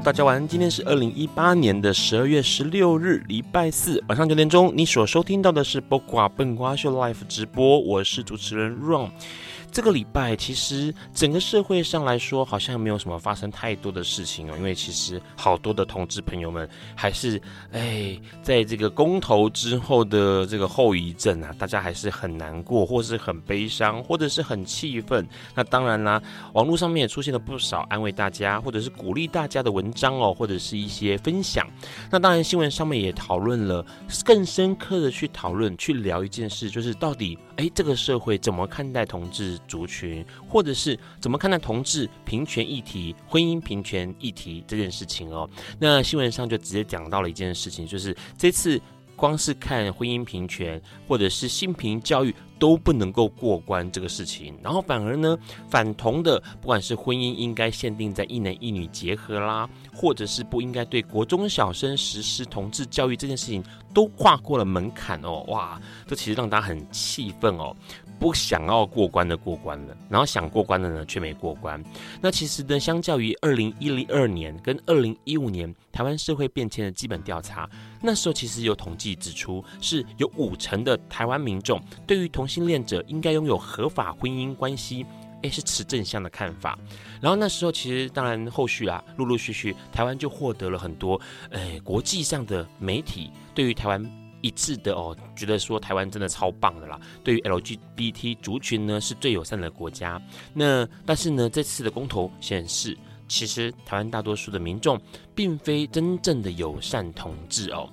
大家晚安。今天是二零一八年的十二月十六日，礼拜四晚上九点钟。你所收听到的是八卦笨瓜秀 Live 直播，我是主持人 Ron。这个礼拜其实整个社会上来说，好像没有什么发生太多的事情哦。因为其实好多的同志朋友们还是哎，在这个公投之后的这个后遗症啊，大家还是很难过，或是很悲伤，或者是很气愤。那当然啦，网络上面也出现了不少安慰大家或者是鼓励大家的文章哦，或者是一些分享。那当然，新闻上面也讨论了更深刻的去讨论、去聊一件事，就是到底哎，这个社会怎么看待同志族群，或者是怎么看待同志平权议题、婚姻平权议题这件事情哦？那新闻上就直接讲到了一件事情，就是这次光是看婚姻平权或者是性平教育都不能够过关这个事情，然后反而呢，反同的不管是婚姻应该限定在一男一女结合啦，或者是不应该对国中小生实施同志教育这件事情，都跨过了门槛哦！哇，这其实让大家很气愤哦。不想要过关的过关了，然后想过关的呢却没过关。那其实呢，相较于二零一零二年跟二零一五年台湾社会变迁的基本调查，那时候其实有统计指出，是有五成的台湾民众对于同同性恋者应该拥有合法婚姻关系，诶，是持正向的看法。然后那时候其实当然后续啊，陆陆续续台湾就获得了很多，诶，国际上的媒体对于台湾。一致的哦，觉得说台湾真的超棒的啦。对于 LGBT 族群呢，是最友善的国家。那但是呢，这次的公投显示，其实台湾大多数的民众并非真正的友善同志哦。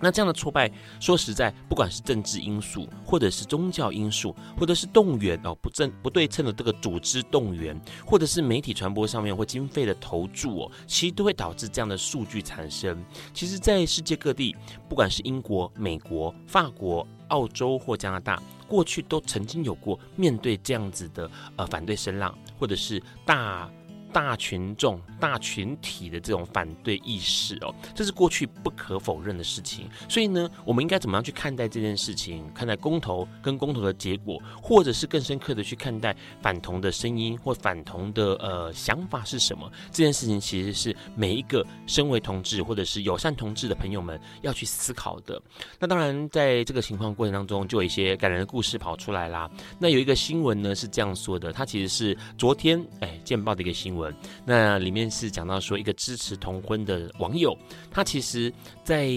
那这样的挫败，说实在，不管是政治因素，或者是宗教因素，或者是动员哦不正不对称的这个组织动员，或者是媒体传播上面或经费的投注哦，其实都会导致这样的数据产生。其实，在世界各地，不管是英国、美国、法国、澳洲或加拿大，过去都曾经有过面对这样子的呃反对声浪，或者是大。大群众、大群体的这种反对意识哦，这是过去不可否认的事情。所以呢，我们应该怎么样去看待这件事情？看待公投跟公投的结果，或者是更深刻的去看待反同的声音或反同的呃想法是什么？这件事情其实是每一个身为同志或者是友善同志的朋友们要去思考的。那当然，在这个情况过程当中，就有一些感人的故事跑出来啦。那有一个新闻呢是这样说的，它其实是昨天哎见报的一个新闻。那里面是讲到说，一个支持同婚的网友，他其实在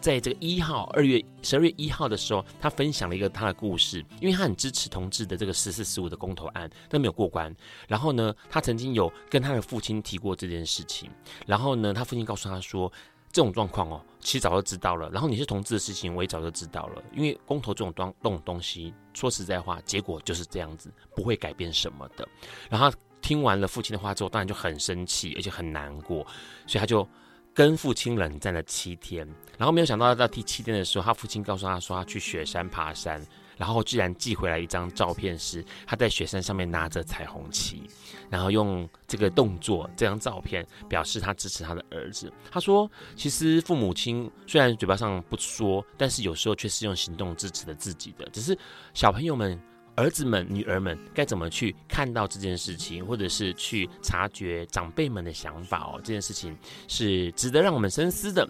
在这个一号二月十二月一号的时候，他分享了一个他的故事，因为他很支持同志的这个十四十五的公投案，但没有过关。然后呢，他曾经有跟他的父亲提过这件事情，然后呢，他父亲告诉他说，这种状况哦，其实早就知道了。然后你是同志的事情，我也早就知道了，因为公投这种东这种东西，说实在话，结果就是这样子，不会改变什么的。然后。听完了父亲的话之后，当然就很生气，而且很难过，所以他就跟父亲冷战了七天。然后没有想到到第七天的时候，他父亲告诉他说他去雪山爬山，然后居然寄回来一张照片，是他在雪山上面拿着彩虹旗，然后用这个动作，这张照片表示他支持他的儿子。他说，其实父母亲虽然嘴巴上不说，但是有时候却是用行动支持了自己的。只是小朋友们。儿子们、女儿们该怎么去看到这件事情，或者是去察觉长辈们的想法哦？这件事情是值得让我们深思的。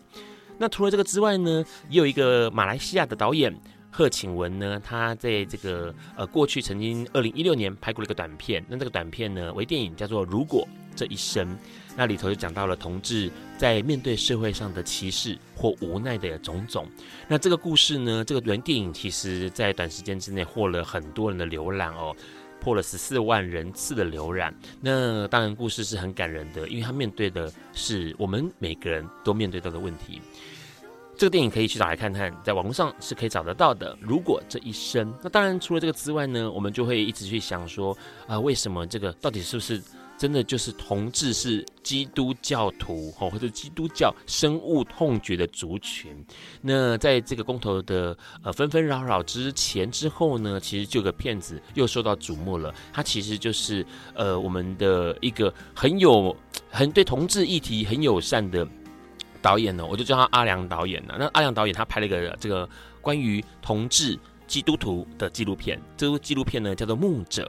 那除了这个之外呢，也有一个马来西亚的导演贺请文呢，他在这个呃过去曾经二零一六年拍过了一个短片，那这个短片呢为电影，叫做《如果这一生》，那里头就讲到了同志在面对社会上的歧视或无奈的种种。那这个故事呢，这个原电影其实在短时间之内获了很多人的浏览哦。破了十四万人次的浏览，那当然故事是很感人的，因为他面对的是我们每个人都面对到的问题。这个电影可以去找来看看，在网络上是可以找得到的。如果这一生，那当然除了这个之外呢，我们就会一直去想说，啊、为什么这个到底是不是？真的就是同志是基督教徒哦，或者基督教深恶痛绝的族群。那在这个公投的呃纷纷扰扰之前之后呢，其实这个骗子又受到瞩目了。他其实就是呃我们的一个很有很对同志议题很友善的导演呢，我就叫他阿良导演了。那阿良导演他拍了一个这个关于同志基督徒的纪录片，这部纪录片呢叫做《牧者》。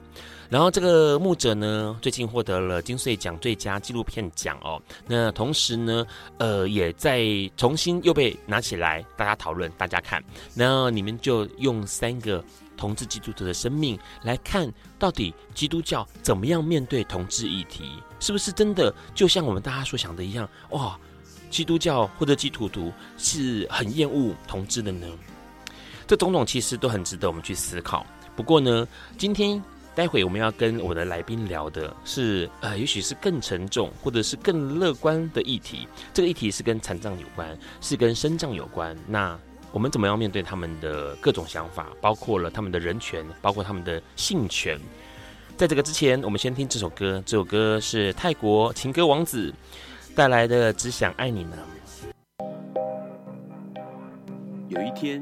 然后这个《牧者》呢，最近获得了金穗奖最佳纪录片奖哦。那同时呢，呃，也在重新又被拿起来，大家讨论，大家看。那你们就用三个同志基督徒的生命来看，到底基督教怎么样面对同志议题？是不是真的就像我们大家所想的一样？哇，基督教或者基督徒是很厌恶同志的呢？这种种其实都很值得我们去思考。不过呢，今天。待会我们要跟我的来宾聊的是，呃，也许是更沉重或者是更乐观的议题。这个议题是跟残障有关，是跟身障有关。那我们怎么样面对他们的各种想法，包括了他们的人权，包括他们的性权？在这个之前，我们先听这首歌。这首歌是泰国情歌王子带来的《只想爱你呢》。有一天，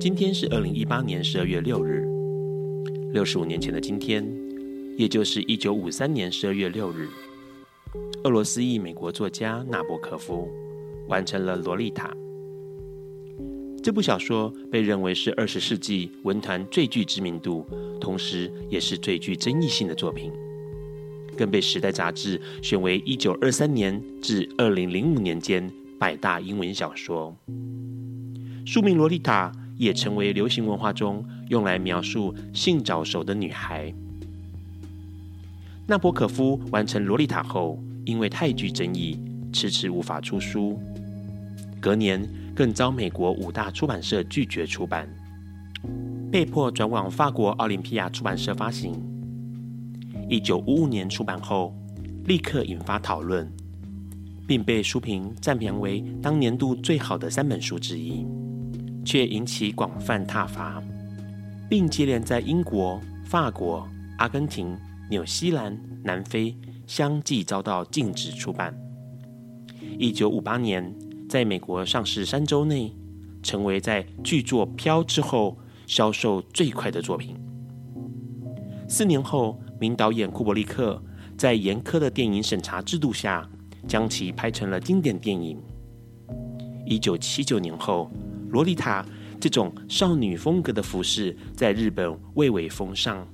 今天是二零一八年十二月六日，六十五年前的今天，也就是一九五三年十二月六日，俄罗斯裔美国作家纳博科夫完成了《洛丽塔》。这部小说被认为是二十世纪文坛最具知名度，同时也是最具争议性的作品，更被《时代》杂志选为一九二三年至二零零五年间百大英文小说。书名《洛丽塔》。也成为流行文化中用来描述性早熟的女孩。纳博科夫完成《洛丽塔》后，因为太具争议，迟迟无法出书。隔年更遭美国五大出版社拒绝出版，被迫转往法国奥林匹亚出版社发行。一九五五年出版后，立刻引发讨论，并被书评赞评为当年度最好的三本书之一。却引起广泛挞伐，并接连在英国、法国、阿根廷、纽西兰、南非相继遭到禁止出版。一九五八年，在美国上市三周内，成为在剧作《飘》之后销售最快的作品。四年后，名导演库伯利克在严苛的电影审查制度下，将其拍成了经典电影。一九七九年后，洛丽塔这种少女风格的服饰在日本蔚为风尚，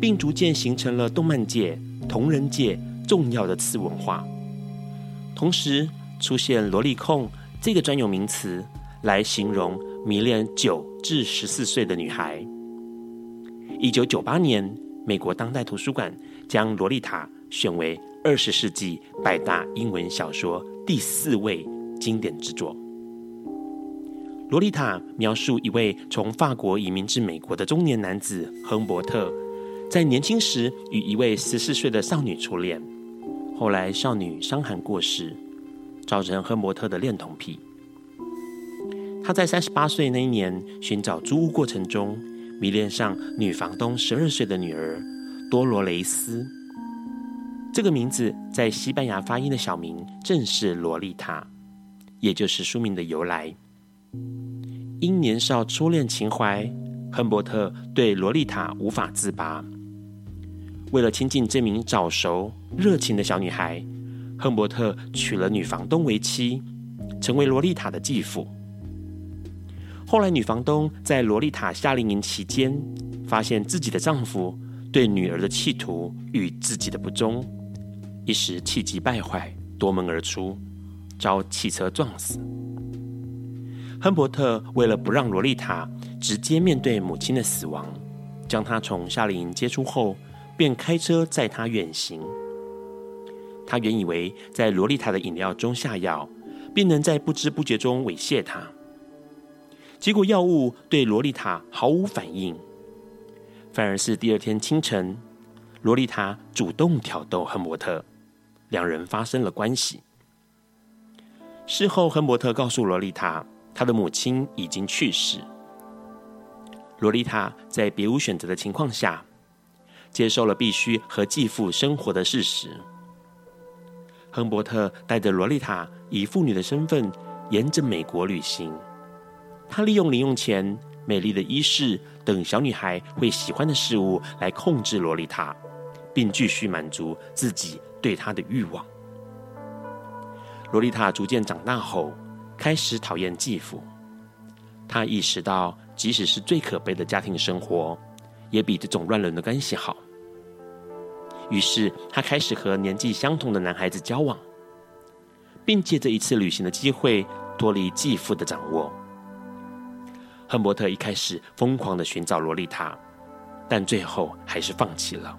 并逐渐形成了动漫界、同人界重要的次文化。同时，出现“萝莉控”这个专有名词来形容迷恋九至十四岁的女孩。一九九八年，美国当代图书馆将《洛丽塔》选为二十世纪百大英文小说第四位经典之作。《萝莉塔》描述一位从法国移民至美国的中年男子亨伯特，在年轻时与一位十四岁的少女初恋，后来少女伤寒过世，造成亨伯特的恋童癖。他在三十八岁那一年寻找租屋过程中，迷恋上女房东十二岁的女儿多罗雷斯。这个名字在西班牙发音的小名正是萝莉塔，也就是书名的由来。因年少初恋情怀，亨伯特对萝莉塔无法自拔。为了亲近这名早熟热情的小女孩，亨伯特娶了女房东为妻，成为萝莉塔的继父。后来，女房东在萝莉塔夏令营期间，发现自己的丈夫对女儿的企图与自己的不忠。一时气急败坏，夺门而出，遭汽车撞死。亨伯特为了不让萝莉塔直接面对母亲的死亡，将她从夏令营接出后，便开车载她远行。他原以为在萝莉塔的饮料中下药，便能在不知不觉中猥亵她。结果药物对萝莉塔毫无反应，反而是第二天清晨，萝莉塔主动挑逗亨伯特。两人发生了关系。事后，亨伯特告诉萝莉塔，他的母亲已经去世。罗莉塔在别无选择的情况下，接受了必须和继父生活的事实。亨伯特带着罗莉塔以妇女的身份，沿着美国旅行。他利用零用钱、美丽的衣饰等小女孩会喜欢的事物来控制罗莉塔，并继续满足自己。对她的欲望，罗莉塔逐渐长大后，开始讨厌继父。他意识到，即使是最可悲的家庭生活，也比这种乱伦的关系好。于是，他开始和年纪相同的男孩子交往，并借着一次旅行的机会脱离继父的掌握。亨伯特一开始疯狂地寻找萝莉塔，但最后还是放弃了。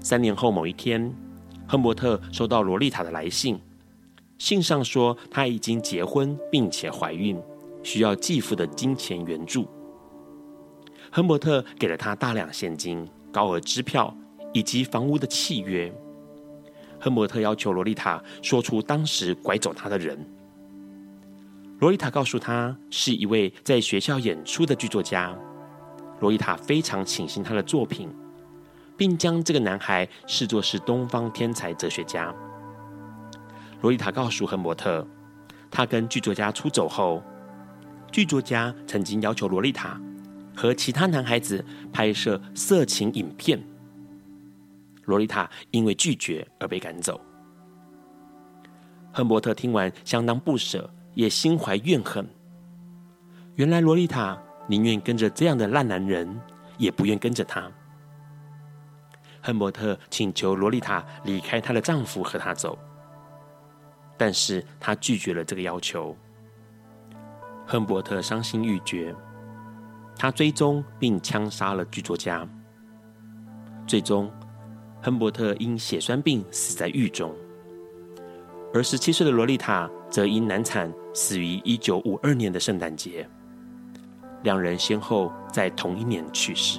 三年后某一天，亨伯特收到萝莉塔的来信，信上说她已经结婚并且怀孕，需要继父的金钱援助。亨伯特给了她大量现金、高额支票以及房屋的契约。亨伯特要求萝莉塔说出当时拐走她的人。萝莉塔告诉他是一位在学校演出的剧作家。萝莉塔非常倾心他的作品。并将这个男孩视作是东方天才哲学家。罗莉塔告诉亨伯特，他跟剧作家出走后，剧作家曾经要求罗莉塔和其他男孩子拍摄色情影片。罗莉塔因为拒绝而被赶走。亨伯特听完相当不舍，也心怀怨恨。原来罗莉塔宁愿跟着这样的烂男人，也不愿跟着他。亨伯特请求罗莉塔离开她的丈夫和她走，但是他拒绝了这个要求。亨伯特伤心欲绝，他追踪并枪杀了剧作家。最终，亨伯特因血栓病死在狱中，而十七岁的洛丽塔则因难产死于一九五二年的圣诞节。两人先后在同一年去世。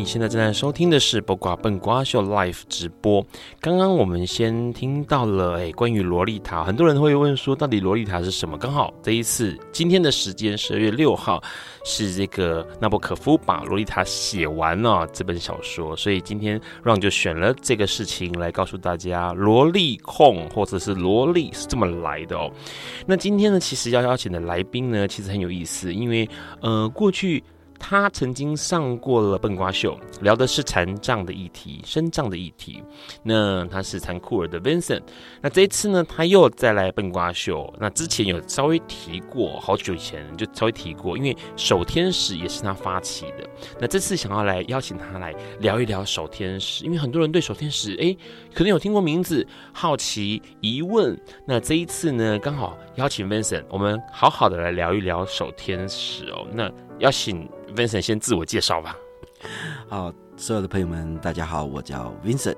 你现在正在收听的是《八卦笨瓜秀》Live 直播。刚刚我们先听到了诶，关于萝莉塔，很多人会问说，到底萝莉塔是什么？刚好这一次今天的时间，十二月六号是这个纳博科夫把萝莉塔写完了这本小说，所以今天 Ron 就选了这个事情来告诉大家，萝莉控或者是萝莉是这么来的哦。那今天呢，其实要邀请的来宾呢，其实很有意思，因为呃过去。他曾经上过了笨瓜秀，聊的是残障的议题、身障的议题。那他是残酷儿的 Vincent。那这一次呢，他又再来笨瓜秀。那之前有稍微提过，好久以前就稍微提过，因为守天使也是他发起的。那这次想要来邀请他来聊一聊守天使，因为很多人对守天使哎，可能有听过名字，好奇疑问。那这一次呢，刚好邀请 Vincent，我们好好的来聊一聊守天使哦。那邀请 Vincent 先自我介绍吧。好，所有的朋友们，大家好，我叫 Vincent，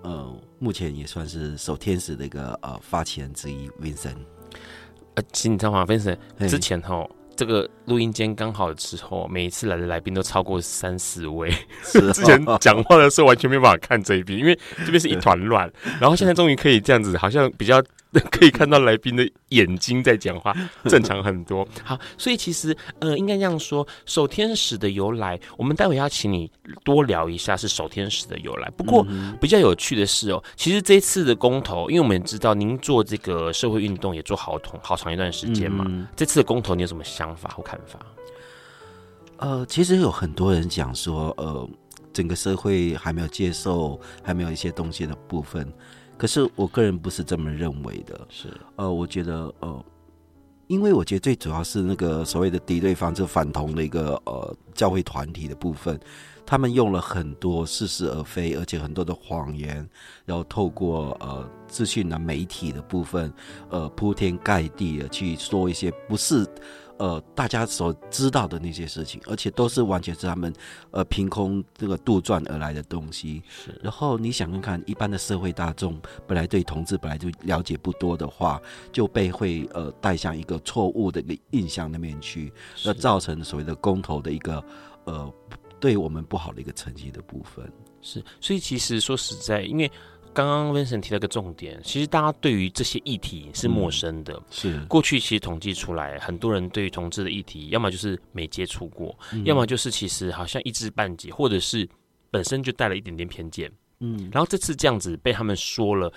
呃，目前也算是守天使的一个呃发起人之一，Vincent。呃，请你知道吗，Vincent 之前哈。这个录音间刚好的时候，每一次来的来宾都超过三四位。是 之前讲话的时候完全没办法看这一边，因为这边是一团乱。然后现在终于可以这样子，好像比较。可以看到来宾的眼睛在讲话，正常很多。好，所以其实呃，应该这样说，守天使的由来，我们待会要请你多聊一下是守天使的由来。不过比较有趣的是哦，其实这次的公投，因为我们知道您做这个社会运动也做好同好长一段时间嘛，这次的公投你有什么想法或看法？呃，其实有很多人讲说，呃，整个社会还没有接受，还没有一些东西的部分。可是我个人不是这么认为的，是呃，我觉得呃，因为我觉得最主要是那个所谓的敌对方，就反同的一个呃教会团体的部分，他们用了很多似是而非，而且很多的谎言，然后透过呃资讯的媒体的部分，呃铺天盖地的去说一些不是。呃，大家所知道的那些事情，而且都是完全是他们呃凭空这个杜撰而来的东西。是，然后你想看看，一般的社会大众本来对同志本来就了解不多的话，就被会呃带向一个错误的一个印象那边去，那造成所谓的公投的一个呃对我们不好的一个成绩的部分。是，所以其实说实在，因为。刚刚 Vincent 提了个重点，其实大家对于这些议题是陌生的。嗯、是过去其实统计出来，很多人对于同志的议题，要么就是没接触过，嗯、要么就是其实好像一知半解，或者是本身就带了一点点偏见。嗯，然后这次这样子被他们说了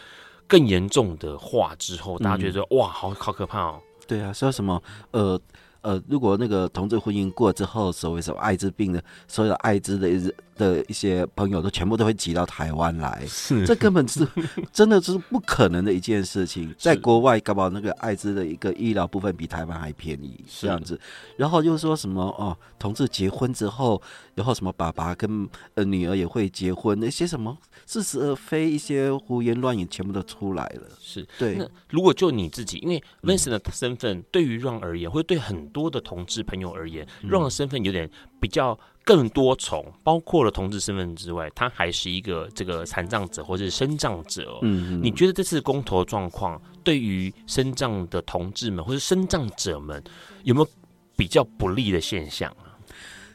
更严重的话之后，大家觉得、嗯、哇，好好可怕哦。对啊，说什么呃。呃，如果那个同志婚姻过之后，所谓什么艾滋病的，所有的艾滋的的一些朋友都全部都会挤到台湾来，是这根本是 真的是不可能的一件事情。在国外，搞不好那个艾滋的一个医疗部分比台湾还便宜，这样子。然后又说什么哦，同志结婚之后，然后什么爸爸跟呃女儿也会结婚，那些什么似是而非，一些胡言乱语全部都出来了。是对。那如果就你自己，因为 Vincent 的身份对于 Ron 而言，会对很多的同志朋友而言，Ron 的身份有点比较更多重，包括了同志身份之外，他还是一个这个残障者或者是身障者。嗯，你觉得这次公投状况对于身障的同志们或者身障者们有没有比较不利的现象啊？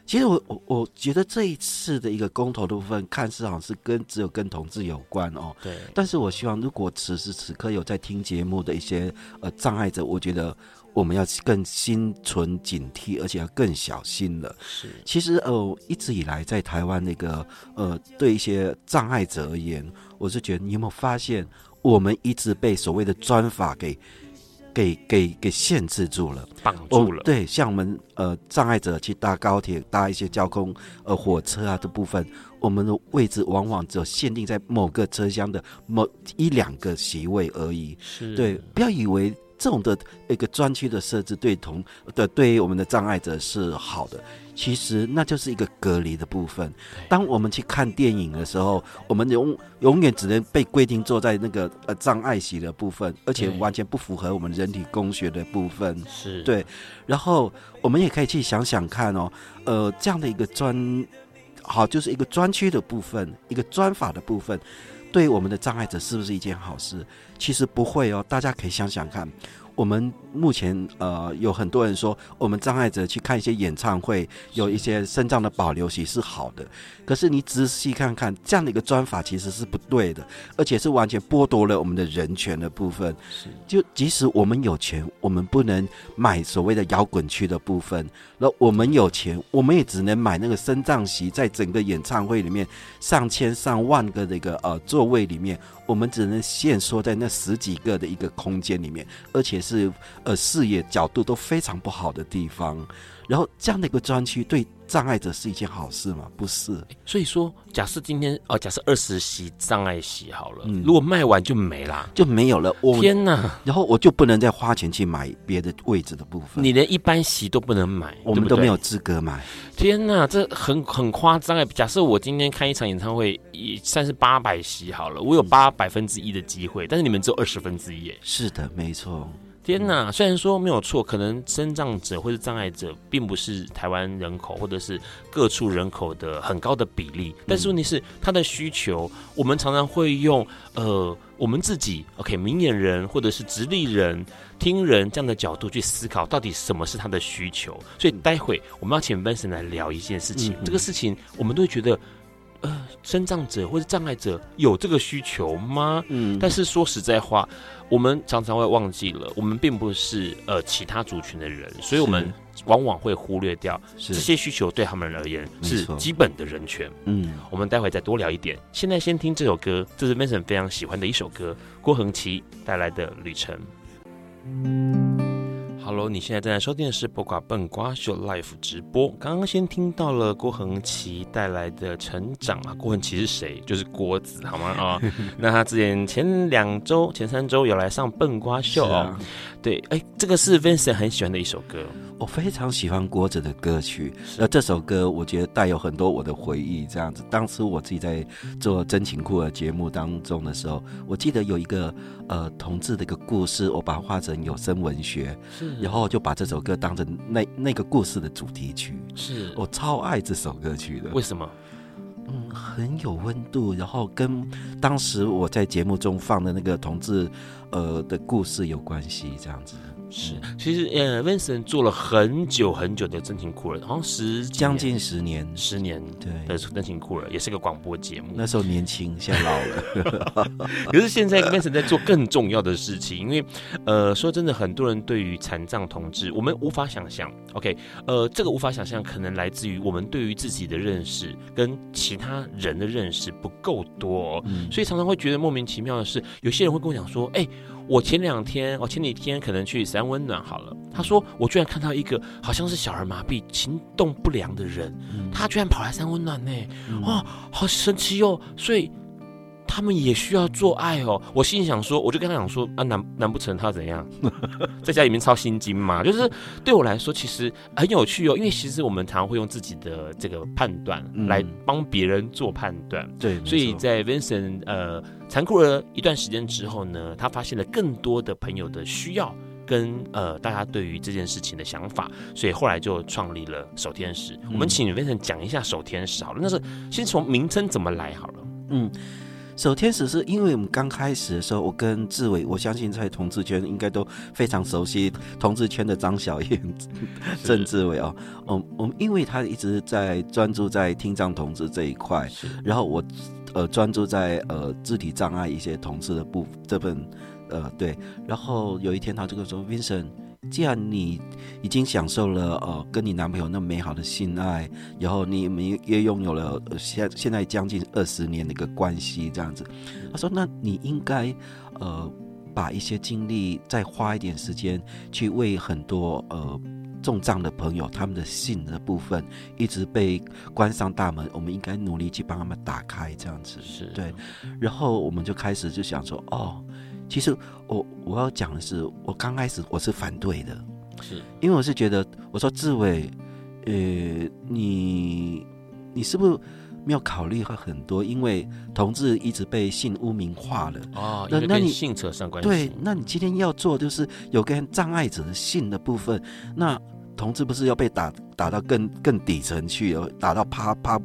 其实我我我觉得这一次的一个公投的部分，看似好像是跟只有跟同志有关哦。对。但是我希望，如果此时此刻有在听节目的一些呃障碍者，我觉得。我们要更心存警惕，而且要更小心了。是，其实呃，一直以来在台湾那个呃，对一些障碍者而言，我是觉得你有没有发现，我们一直被所谓的专法给给给给限制住了，绑住了。对，像我们呃障碍者去搭高铁、搭一些交通呃火车啊的部分，我们的位置往往只有限定在某个车厢的某一两个席位而已。是，对，不要以为。这种的一个专区的设置，对同的对于我们的障碍者是好的，其实那就是一个隔离的部分。当我们去看电影的时候，我们永永远只能被规定坐在那个呃障碍席的部分，而且完全不符合我们人体工学的部分。是对，然后我们也可以去想想看哦，呃，这样的一个专好，就是一个专区的部分，一个专法的部分。对我们的障碍者是不是一件好事？其实不会哦，大家可以想想看。我们目前呃有很多人说，我们障碍者去看一些演唱会，有一些身障的保留席是好的。可是你仔细看看，这样的一个专法其实是不对的，而且是完全剥夺了我们的人权的部分。是，就即使我们有钱，我们不能买所谓的摇滚区的部分。那我们有钱，我们也只能买那个身障席，在整个演唱会里面上千上万个的一个呃座位里面。我们只能限缩在那十几个的一个空间里面，而且是呃视野角度都非常不好的地方。然后这样的一个专区对障碍者是一件好事吗？不是。所以说，假设今天哦，假设二十席障碍席好了，嗯，如果卖完就没啦，就没有了。我天哪！然后我就不能再花钱去买别的位置的部分。你连一般席都不能买，我们都没有资格买。天哪，这很很夸张哎！假设我今天看一场演唱会，也算是八百席好了，我有八百分之一的机会，但是你们只有二十分之一。是的，没错。天呐，虽然说没有错，可能身障者或是障碍者并不是台湾人口或者是各处人口的很高的比例，但是问题是他的需求，我们常常会用呃我们自己 OK 明眼人或者是直立人听人这样的角度去思考，到底什么是他的需求。所以待会我们要请 Vincent 来聊一件事情，嗯嗯，这个事情我们都会觉得。呃，身障者或者障碍者有这个需求吗？嗯，但是说实在话，我们常常会忘记了，我们并不是呃其他族群的人，所以我们往往会忽略掉这些需求对他们而言是基本的人权。嗯，我们待会再多聊一点。现在先听这首歌，这是 Mason 非常喜欢的一首歌，郭恒奇带来的《旅程》。Hello，你现在正在收听的是播瓜笨瓜秀 Live 直播。刚刚先听到了郭恒奇带来的成长啊，郭恒奇是谁？就是郭子，好吗？啊、哦，那他之前前两周、前三周有来上笨瓜秀哦。啊、对，哎，这个是 Vincent 很喜欢的一首歌。我非常喜欢郭子的歌曲，那这首歌我觉得带有很多我的回忆。这样子，当时我自己在做真情库的节目当中的时候，我记得有一个呃同志的一个故事，我把它画成有声文学，是，然后就把这首歌当成那那个故事的主题曲。是我超爱这首歌曲的，为什么？嗯，很有温度，然后跟当时我在节目中放的那个同志呃的故事有关系，这样子。是，其实呃，Vincent 做了很久很久的真情酷儿，好像十将近十年，十年对的真情酷儿，也是个广播节目。那时候年轻，现在老了。可是现在 Vincent 在做更重要的事情，因为呃，说真的，很多人对于残障同志，我们无法想象。OK，呃，这个无法想象，可能来自于我们对于自己的认识跟其他人的认识不够多，嗯，所以常常会觉得莫名其妙的是，有些人会跟我讲说，哎。我前两天，我前几天可能去三温暖好了。他说，我居然看到一个好像是小儿麻痹、行动不良的人，嗯、他居然跑来三温暖呢，哇、嗯，好神奇哦！所以。他们也需要做爱哦，我心里想说，我就跟他讲说啊，难难不成他怎样，在家里面抄心经嘛？就是对我来说，其实很有趣哦，因为其实我们常常会用自己的这个判断来帮别人做判断。嗯、对，所以在 Vincent 呃残酷了一段时间之后呢，他发现了更多的朋友的需要跟呃大家对于这件事情的想法，所以后来就创立了守天使。嗯、我们请 Vincent 讲一下守天使好了，那是先从名称怎么来好了，嗯。手天使是因为我们刚开始的时候，我跟志伟，我相信在同志圈应该都非常熟悉同志圈的张小燕、郑志伟哦。我，我们因为他一直在专注在听障同志这一块，然后我呃专注在呃肢体障碍一些同志的部这份呃对，然后有一天他就跟我说，Vincent。既然你已经享受了呃跟你男朋友那么美好的性爱，然后你们也拥有了现现在将近二十年的一个关系这样子，他说，那你应该呃把一些精力再花一点时间去为很多呃重障的朋友他们的性的部分一直被关上大门，我们应该努力去帮他们打开这样子，是对，然后我们就开始就想说哦。其实我我要讲的是，我刚开始我是反对的，是因为我是觉得，我说志伟，呃，你你是不是没有考虑过很多？因为同志一直被性污名化了哦，那那你性扯上关系？对，那你今天要做就是有跟障碍者的性的部分，那同志不是要被打打到更更底层去，打到趴趴，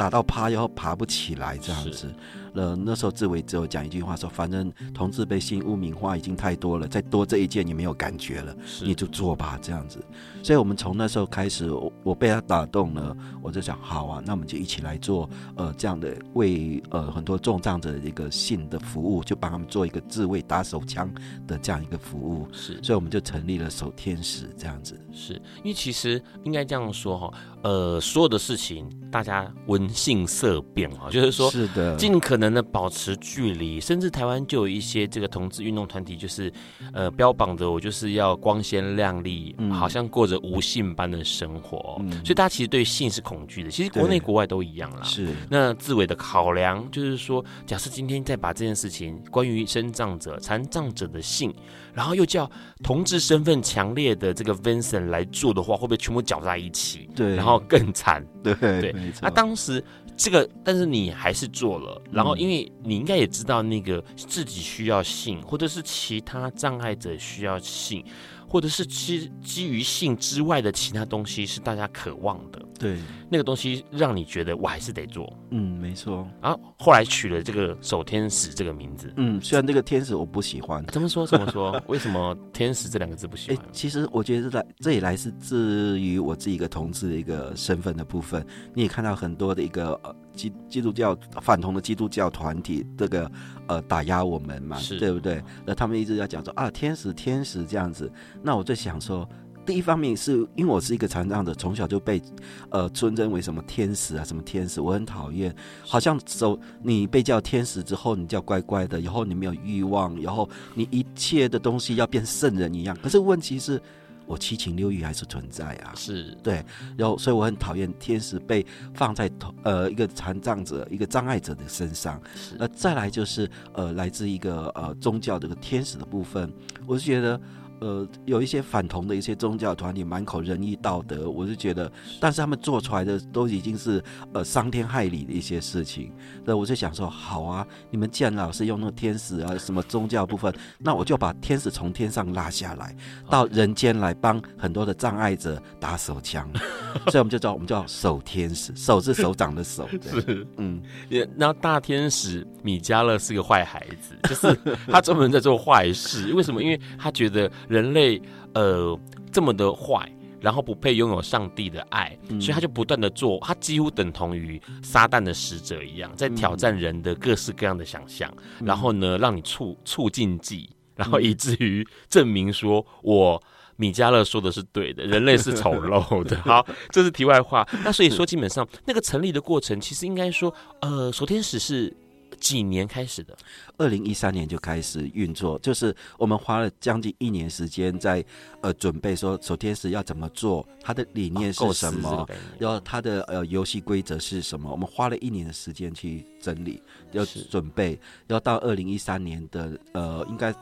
打到趴，然后爬不起来这样子。呃，那时候志伟只有讲一句话说，反正同志被性污名化已经太多了，再多这一件你没有感觉了，你就做吧，这样子。所以，我们从那时候开始，我，我被他打动了，我就想，好啊，那我们就一起来做，呃，这样的为呃很多重障者的一个性的服务，就帮他们做一个自卫打手枪的这样一个服务。是，所以我们就成立了守天使这样子。是因为其实应该这样说哈，呃，所有的事情大家闻讯色变啊，就是说，是的，尽可能。的保持距离，甚至台湾就有一些这个同志运动团体，就是呃标榜着我就是要光鲜亮丽，嗯、好像过着无性般的生活，嗯、所以大家其实对性是恐惧的。其实国内国外都一样啦。是那自伟的考量就是说，假设今天再把这件事情关于身障者、残障者的性，然后又叫同志身份强烈的这个 Vincent 来做的话，会不会全部搅在一起？对，然后更惨。对对。那当时。这个，但是你还是做了，然后因为你应该也知道，那个自己需要性，或者是其他障碍者需要性，或者是基基于性之外的其他东西是大家渴望的。对，那个东西让你觉得我还是得做。嗯，没错。然后后来取了这个守天使这个名字。嗯，虽然这个天使我不喜欢。怎么说？怎么说？为什么天使这两个字不喜欢？欸，其实我觉得这来这也来是至于我自己一个同志的一个身份的部分。你也看到很多的一个呃。基基督教反同的基督教团体，这个呃打压我们嘛，是对不对？那他们一直在讲说啊，天使天使这样子。那我就想说，第一方面是因为我是一个残障者，从小就被呃尊称为什么天使啊，什么天使，我很讨厌。好像走你被叫天使之后，你叫乖乖的，以后你没有欲望，然后你一切的东西要变圣人一样。可是问题是。我七情六欲还是存在啊，是对，然后所以我很讨厌天使被放在呃一个残障者、一个障碍者的身上。那是、呃、再来就是呃来自一个呃宗教这个天使的部分，我是觉得。呃，有一些反同的一些宗教团体，满口仁义道德，我是觉得，但是他们做出来的都已经是呃伤天害理的一些事情。那我就想说，好啊，你们既然老是用那个天使啊，什么宗教部分，那我就把天使从天上拉下来，到人间来帮很多的障碍者打手枪。所以我们就叫我们叫守天使，守是手掌的手。是，嗯，那大天使米迦勒是个坏孩子，就是他专门在做坏事。为什么？因为他觉得。人类呃这么的坏，然后不配拥有上帝的爱，嗯、所以他就不断的做，他几乎等同于撒旦的使者一样，在挑战人的各式各样的想象，嗯、然后呢，让你触触禁忌，然后以至于证明说我米迦勒说的是对的，人类是丑陋的。好，这是题外话。那所以说，基本上那个成立的过程，其实应该说，呃，守天使是。几年开始的？二零一三年就开始运作，就是我们花了将近一年时间在呃准备，说守天使要怎么做，它的理念是什么，然后它的呃游戏规则是什么，我们花了一年的时间去整理，要准备，然后到二零一三年的呃应该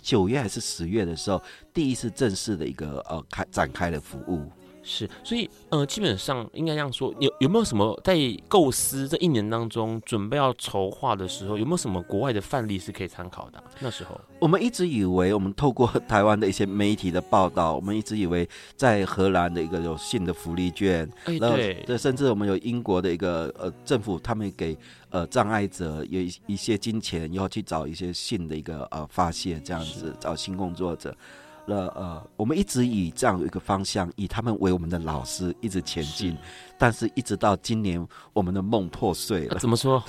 九月还是十月的时候，第一次正式的一个呃开展开了服务。是，所以呃，基本上应该这样说，有有没有什么在构思这一年当中准备要筹划的时候，有没有什么国外的范例是可以参考的？那时候我们一直以为，我们透过台湾的一些媒体的报道，我们一直以为在荷兰的一个有性的福利券，哎，对，对，甚至我们有英国的一个呃政府，他们给呃障碍者有一一些金钱，然后去找一些性的一个呃发泄，这样子找性工作者。了呃，我们一直以这样一个方向，以他们为我们的老师，一直前进。是但是，一直到今年，我们的梦破碎了。怎么说？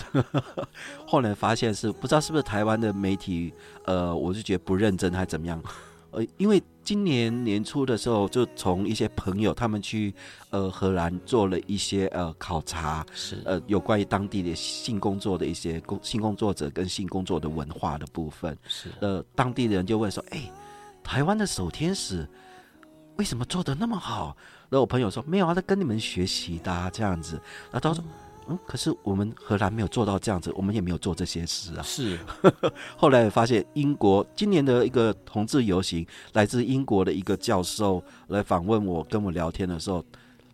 后来发现是不知道是不是台湾的媒体，呃，我是觉得不认真还怎么样？呃，因为今年年初的时候，就从一些朋友他们去呃荷兰做了一些呃考察，是呃有关于当地的性工作的一些工性工作者跟性工作的文化的部分。是呃，当地的人就问说，哎。台湾的守天使为什么做的那么好？然后我朋友说没有啊，他跟你们学习的、啊、这样子。然后他说嗯，可是我们荷兰没有做到这样子，我们也没有做这些事啊。是。后来发现英国今年的一个同志游行，来自英国的一个教授来访问我，跟我聊天的时候，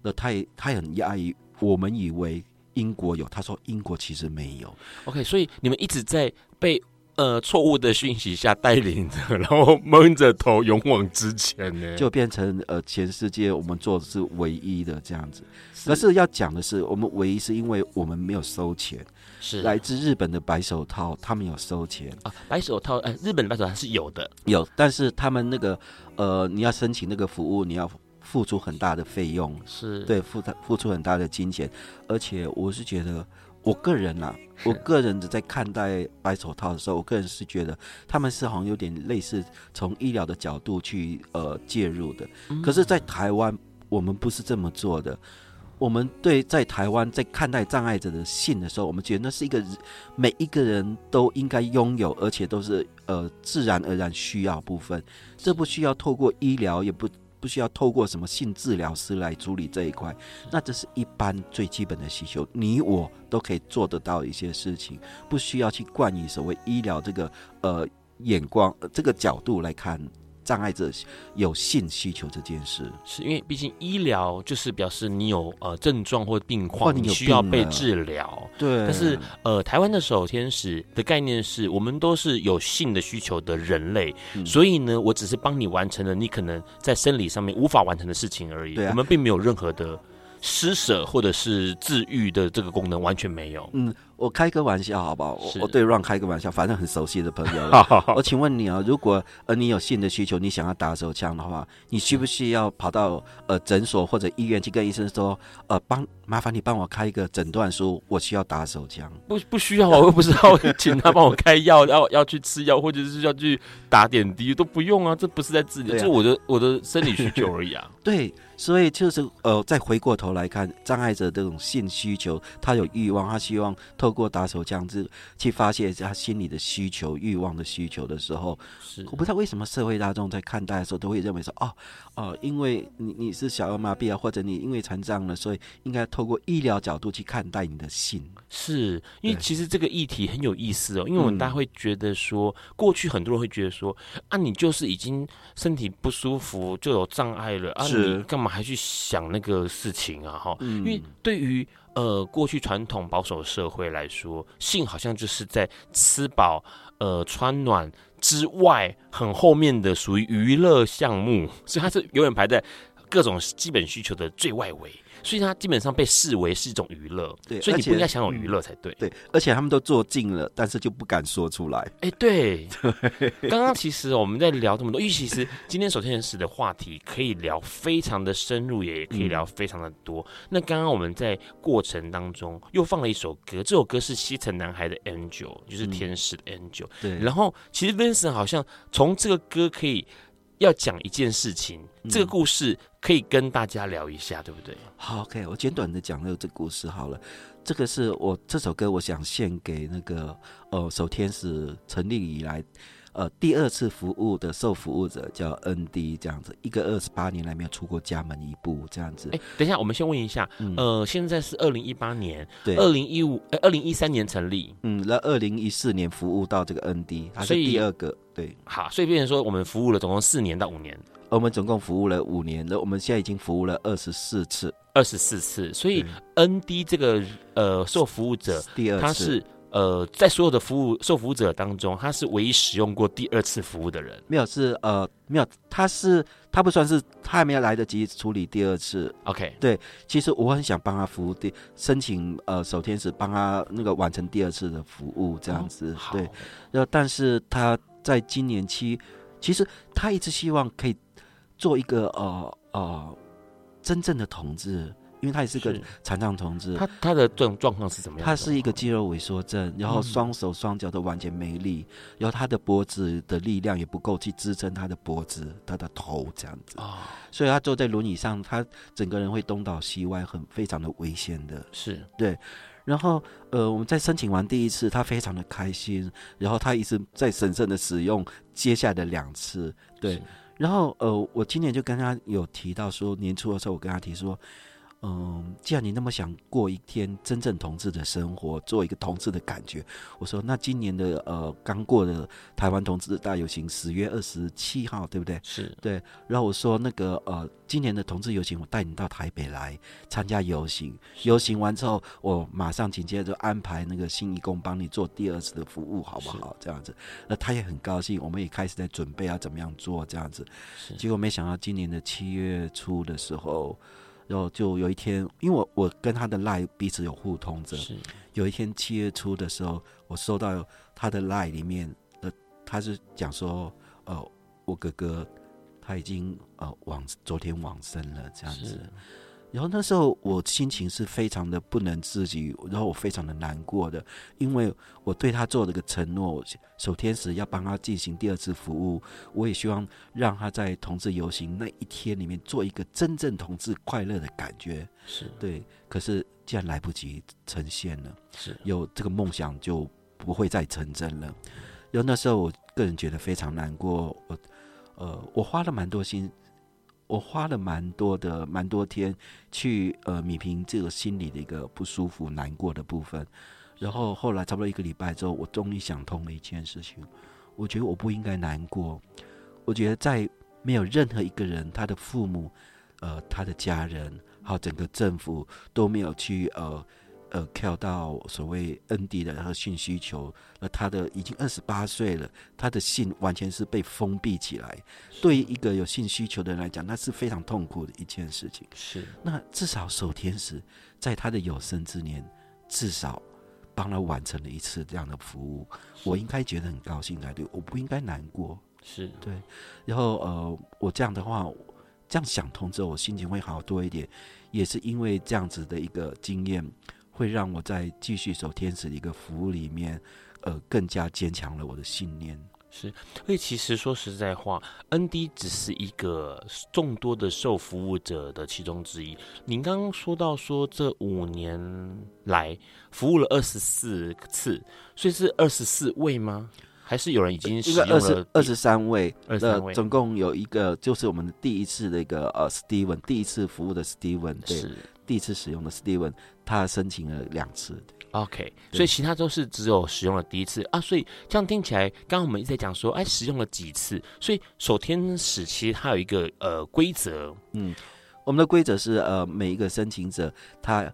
那他也他也很压抑，我们以为英国有，他说英国其实没有。OK，所以你们一直在被。呃，错误的讯息下带领着，然后蒙着头勇往直前呢，就变成呃，全世界我们做的是唯一的这样子。是，可是要讲的是，我们唯一是因为我们没有收钱。是来自日本的白手套，他们有收钱啊。白手套，哎，日本的白手套是有的，有，但是他们那个呃，你要申请那个服务，你要付出很大的费用，是对，付付出很大的金钱，而且我是觉得。我个人呐、啊，我个人在看待白手套的时候，我个人是觉得他们是好像有点类似从医疗的角度去呃介入的。可是，在台湾我们不是这么做的。我们对在台湾在看待障碍者的性的时候，我们觉得那是一个每一个人都应该拥有，而且都是呃自然而然需要部分。这不需要透过医疗，也不不需要透过什么性治疗师来处理这一块。那这是一般最基本的需求，你我都可以做得到一些事情，不需要去冠以所谓医疗这个呃眼光、这个角度来看。障碍者有性需求这件事，是因为毕竟医疗就是表示你有呃症状或病况，你需要被治疗。对，但是呃，台湾的守天使的概念是我们都是有性的需求的人类，嗯、所以呢，我只是帮你完成了你可能在生理上面无法完成的事情而已。我们并没有任何的施舍或者是治愈的这个功能，完全没有。嗯。我开个玩笑好不好？我我对 Ron 开个玩笑，反正很熟悉的朋友。我请问你啊，如果呃你有性的需求，你想要打手枪的话，你需不需要跑到呃诊所或者医院去跟医生说，呃帮麻烦你帮我开一个诊断书，我需要打手枪？不不需要啊，我又不是要请他帮我开药，要要去吃药，或者是要去打点滴，都不用啊，这不是在治疗，这、啊、我的我的生理需求而已啊。对，所以就是呃再回过头来看，障碍者这种性需求，他有欲望，他希望透过打手枪子去发泄他心里的需求、欲望的需求的时候，是。我不知道为什么社会大众在看待的时候都会认为说，哦哦，因为你你是小儿麻痹啊，或者你因为残障了，所以应该透过医疗角度去看待你的性。是因为其实这个议题很有意思哦，因为我们大家会觉得说，嗯、过去很多人会觉得说，啊，你就是已经身体不舒服就有障碍了啊，你干嘛还去想那个事情啊？哈、嗯，因为对于。呃，过去传统保守社会来说，性好像就是在吃饱、呃穿暖之外，很后面的属于娱乐项目，所以它是永远排在各种基本需求的最外围。所以它基本上被视为是一种娱乐，对，所以你不应该享有娱乐才对，对。而且他们都做尽了，但是就不敢说出来。哎、欸，对。刚刚其实我们在聊这么多，因为其实今天手天使的话题可以聊非常的深入，也可以聊非常的多。嗯、那刚刚我们在过程当中又放了一首歌，这首歌是西城男孩的 Angel，就是天使的 Angel、嗯。对。然后其实 Vincent 好像从这个歌可以。要讲一件事情，这个故事可以跟大家聊一下，嗯、对不对？好，OK，我简短的讲了这个故事好了。这个是我这首歌，我想献给那个呃，首天使成立以来呃第二次服务的受服务者，叫 ND，这样子，一个二十八年来没有出过家门一步，这样子。哎，等一下，我们先问一下，嗯、呃，现在是二零一八年，对，二零一五，呃，二零一三年成立，嗯，那二零一四年服务到这个 ND，他是第二个。对，好，所以变成说我们服务了总共四年到五年，我们总共服务了五年，那我们现在已经服务了二十四次，二十四次。所以 ND 这个呃受服务者，第二次他是呃在所有的服务受服务者当中，他是唯一使用过第二次服务的人。没有，是呃没有，他是他不算是他还没有来得及处理第二次。OK，对，其实我很想帮他服务第申请呃守天使帮他那个完成第二次的服务这样子，哦、对，然后但是他。在今年期，其实他一直希望可以做一个呃呃真正的同志，因为他也是个残障同志。他他的这种状况是怎么样？他是一个肌肉萎缩症，然后双手双脚都完全没力，嗯、然后他的脖子的力量也不够去支撑他的脖子、他的头这样子。哦、所以他坐在轮椅上，他整个人会东倒西歪，很非常的危险的。是对。然后，呃，我们在申请完第一次，他非常的开心。然后他一直在审慎的使用接下来的两次，对。然后，呃，我今年就跟他有提到说，年初的时候我跟他提说。嗯，既然你那么想过一天真正同志的生活，做一个同志的感觉，我说那今年的呃刚过的台湾同志大游行，十月二十七号，对不对？是对。然后我说那个呃今年的同志游行，我带你到台北来参加游行。游行完之后，我马上紧接着安排那个新义工帮你做第二次的服务，好不好？这样子，那他也很高兴，我们也开始在准备要怎么样做这样子。结果没想到今年的七月初的时候。然后就有一天，因为我我跟他的 LINE 彼此有互通着。是。有一天七月初的时候，我收到他的 LINE 里面，呃，他是讲说，呃，我哥哥他已经呃往昨天往生了这样子。然后那时候我心情是非常的不能自己，然后我非常的难过的，因为我对他做了个承诺，守天使要帮他进行第二次服务，我也希望让他在同志游行那一天里面做一个真正同志快乐的感觉，是对。可是既然来不及呈现了，是有这个梦想就不会再成真了。然后那时候我个人觉得非常难过，我呃，我花了蛮多心。我花了蛮多的蛮多天去呃米平这个心里的一个不舒服、难过的部分，然后后来差不多一个礼拜之后，我终于想通了一件事情，我觉得我不应该难过，我觉得在没有任何一个人，他的父母、呃他的家人，还有整个政府都没有去呃。呃，跳到所谓 ND 的和性需求，那他的已经二十八岁了，他的性完全是被封闭起来。对于一个有性需求的人来讲，那是非常痛苦的一件事情。是，那至少守天使在他的有生之年，至少帮他完成了一次这样的服务，我应该觉得很高兴才对，我不应该难过。是对，然后呃，我这样的话，这样想通之后，我心情会好多一点，也是因为这样子的一个经验。会让我在继续守天使的一个服务里面，呃，更加坚强了我的信念。是，所以其实说实在话，ND 只是一个众多的受服务者的其中之一。您刚刚说到说这五年来服务了二十四次，所以是二十四位吗？还是有人已经使用了？二十二十三位，二十三位，总共有一个，就是我们第一次的一个呃，Steven，第一次服务的 Steven，对。是第一次使用的 Steven，他申请了两次。OK，所以其他都是只有使用了第一次啊。所以这样听起来，刚刚我们一直在讲说，哎，使用了几次？所以守天使其实它有一个呃规则，嗯，我们的规则是呃每一个申请者他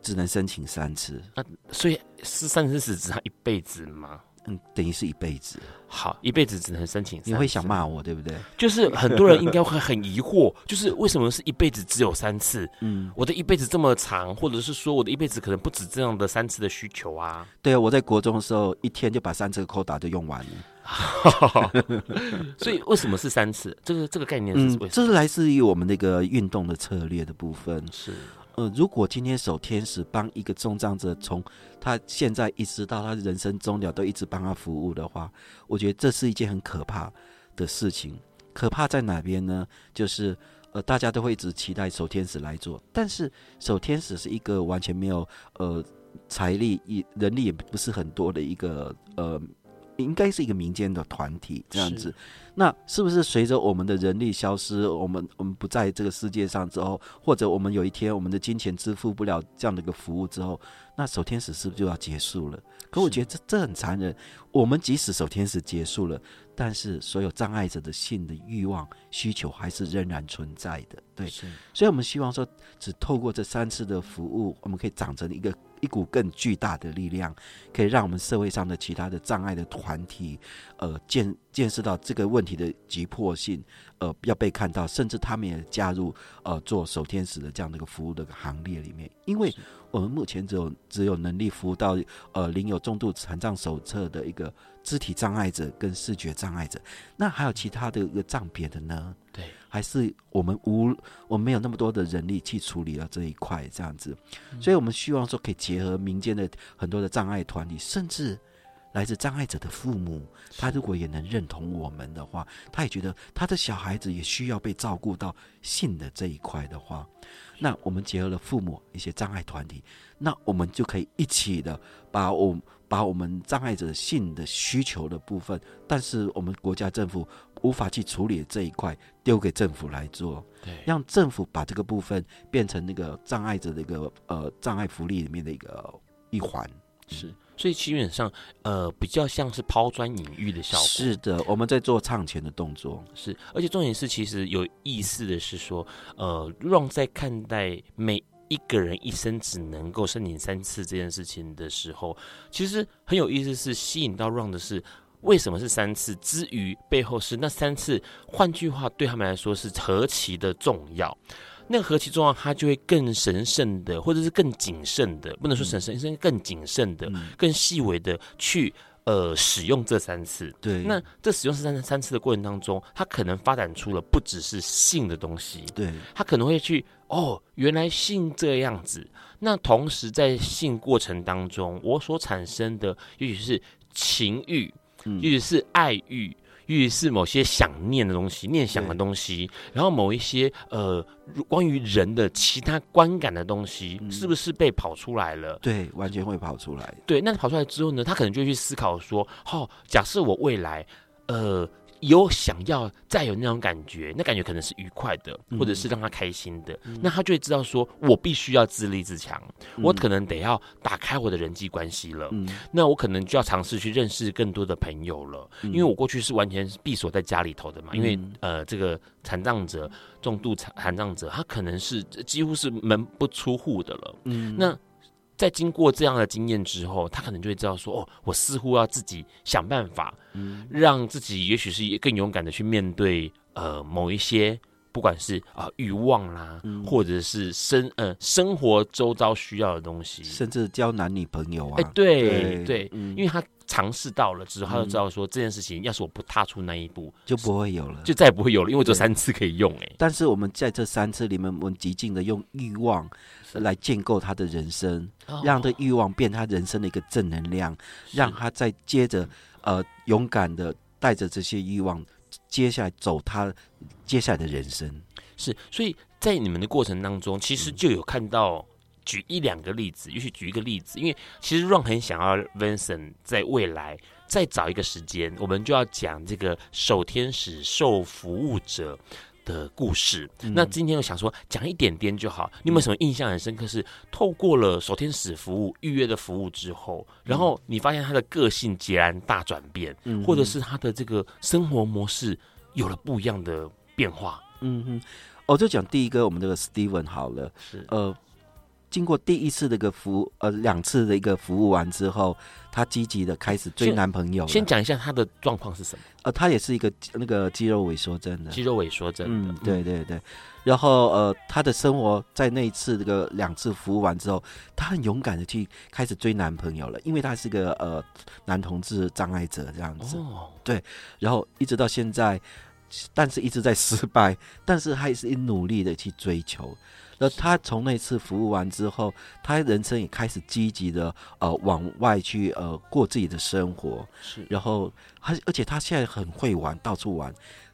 只能申请三次。那、啊、所以是三次是指他一辈子吗？嗯，等于是一辈子。好，一辈子只能申请。你会想骂我，对不对？就是很多人应该会很疑惑，就是为什么是一辈子只有三次？嗯，我的一辈子这么长，或者是说我的一辈子可能不止这样的三次的需求啊？对啊，我在国中的时候，一天就把三次的扣打就用完了。所以为什么是三次？这个这个概念是为什么？嗯，这是来自于我们那个运动的策略的部分。是。呃，如果今天守天使帮一个重障者从他现在一直到他人生终了都一直帮他服务的话，我觉得这是一件很可怕的事情。可怕在哪边呢？就是呃，大家都会一直期待守天使来做，但是守天使是一个完全没有呃财力、也人力也不是很多的一个呃。应该是一个民间的团体这样子，那是不是随着我们的人力消失，我们我们不在这个世界上之后，或者我们有一天我们的金钱支付不了这样的一个服务之后，那守天使是不是就要结束了？可我觉得这这很残忍。我们即使守天使结束了，但是所有障碍者的性的欲望需求还是仍然存在的。对，所以我们希望说，只透过这三次的服务，我们可以长成一个。一股更巨大的力量，可以让我们社会上的其他的障碍的团体，呃，见见识到这个问题的急迫性，呃，要被看到，甚至他们也加入呃做守天使的这样的一个服务的行列里面，因为我们目前只有只有能力服务到呃领有重度残障手册的一个肢体障碍者跟视觉障碍者，那还有其他的一个障别的呢？对，还是我们无我们没有那么多的人力去处理了这一块这样子，所以我们希望说可以结合民间的很多的障碍团体，甚至来自障碍者的父母，他如果也能认同我们的话，他也觉得他的小孩子也需要被照顾到性的这一块的话，那我们结合了父母一些障碍团体，那我们就可以一起的把我把我们障碍者性的需求的部分，但是我们国家政府。无法去处理这一块，丢给政府来做，对，让政府把这个部分变成那个障碍者的一个呃障碍福利里面的一个一环，是，所以基本上呃比较像是抛砖引玉的效果。是的，我们在做唱前的动作，是，而且重点是其实有意思的是说，呃，让在看待每一个人一生只能够申请三次这件事情的时候，其实很有意思，是吸引到让的是。为什么是三次？之余背后是那三次，换句话对他们来说是何其的重要。那何其重要，他就会更神圣的，或者是更谨慎的，不能说神圣，是更谨慎的、更细微的去呃使用这三次。对，那这使用这三三次的过程当中，他可能发展出了不只是性的东西。对，他可能会去。哦，原来性这样子。那同时在性过程当中，我所产生的也许是情欲，也许是爱欲。于是某些想念的东西、念想的东西，然后某一些呃关于人的其他观感的东西，嗯、是不是被跑出来了？对，完全会跑出来。对，那跑出来之后呢，他可能就会去思考说：好、哦，假设我未来呃。有想要再有那种感觉，那感觉可能是愉快的，或者是让他开心的，嗯、那他就会知道说，我必须要自立自强，嗯、我可能得要打开我的人际关系了，嗯、那我可能就要尝试去认识更多的朋友了，嗯、因为我过去是完全闭锁在家里头的嘛，嗯、因为呃，这个残障者、重度残残障者，他可能是几乎是门不出户的了，嗯，那。在经过这样的经验之后，他可能就会知道说：“哦，我似乎要自己想办法，嗯，让自己也许是更勇敢的去面对呃某一些，不管是啊、呃、欲望啦，嗯、或者是生呃生活周遭需要的东西，甚至交男女朋友啊。”哎，对对，因为他尝试到了之后，他就知道说这件事情，要是我不踏出那一步，就不会有了，就再也不会有了，因为这三次可以用哎。但是我们在这三次里面，我们极尽的用欲望。来建构他的人生，让这欲望变他人生的一个正能量，让他再接着呃勇敢的带着这些欲望，接下来走他接下来的人生。是，所以在你们的过程当中，其实就有看到举一两个例子，也许举一个例子，因为其实 Ron 很想要 Vincent 在未来再找一个时间，我们就要讲这个守天使受服务者的故事，嗯、那今天我想说讲一点点就好。你有没有什么印象很深刻？是透过了守天使服务预约的服务之后，然后你发现他的个性截然大转变，嗯、或者是他的这个生活模式有了不一样的变化？嗯哼，我就讲第一个，我们这个 Steven 好了，是呃。经过第一次的一个服务，呃，两次的一个服务完之后，她积极的开始追男朋友。先讲一下她的状况是什么？呃，她也是一个那个肌肉萎缩症的。肌肉萎缩症的，嗯，对对对。然后呃，她的生活在那一次这个两次服务完之后，她很勇敢的去开始追男朋友了，因为她是个呃男同志障碍者这样子。哦。对。然后一直到现在，但是一直在失败，但是还是努力的去追求。那他从那次服务完之后，他人生也开始积极的呃往外去呃过自己的生活，是。然后他而且他现在很会玩，到处玩，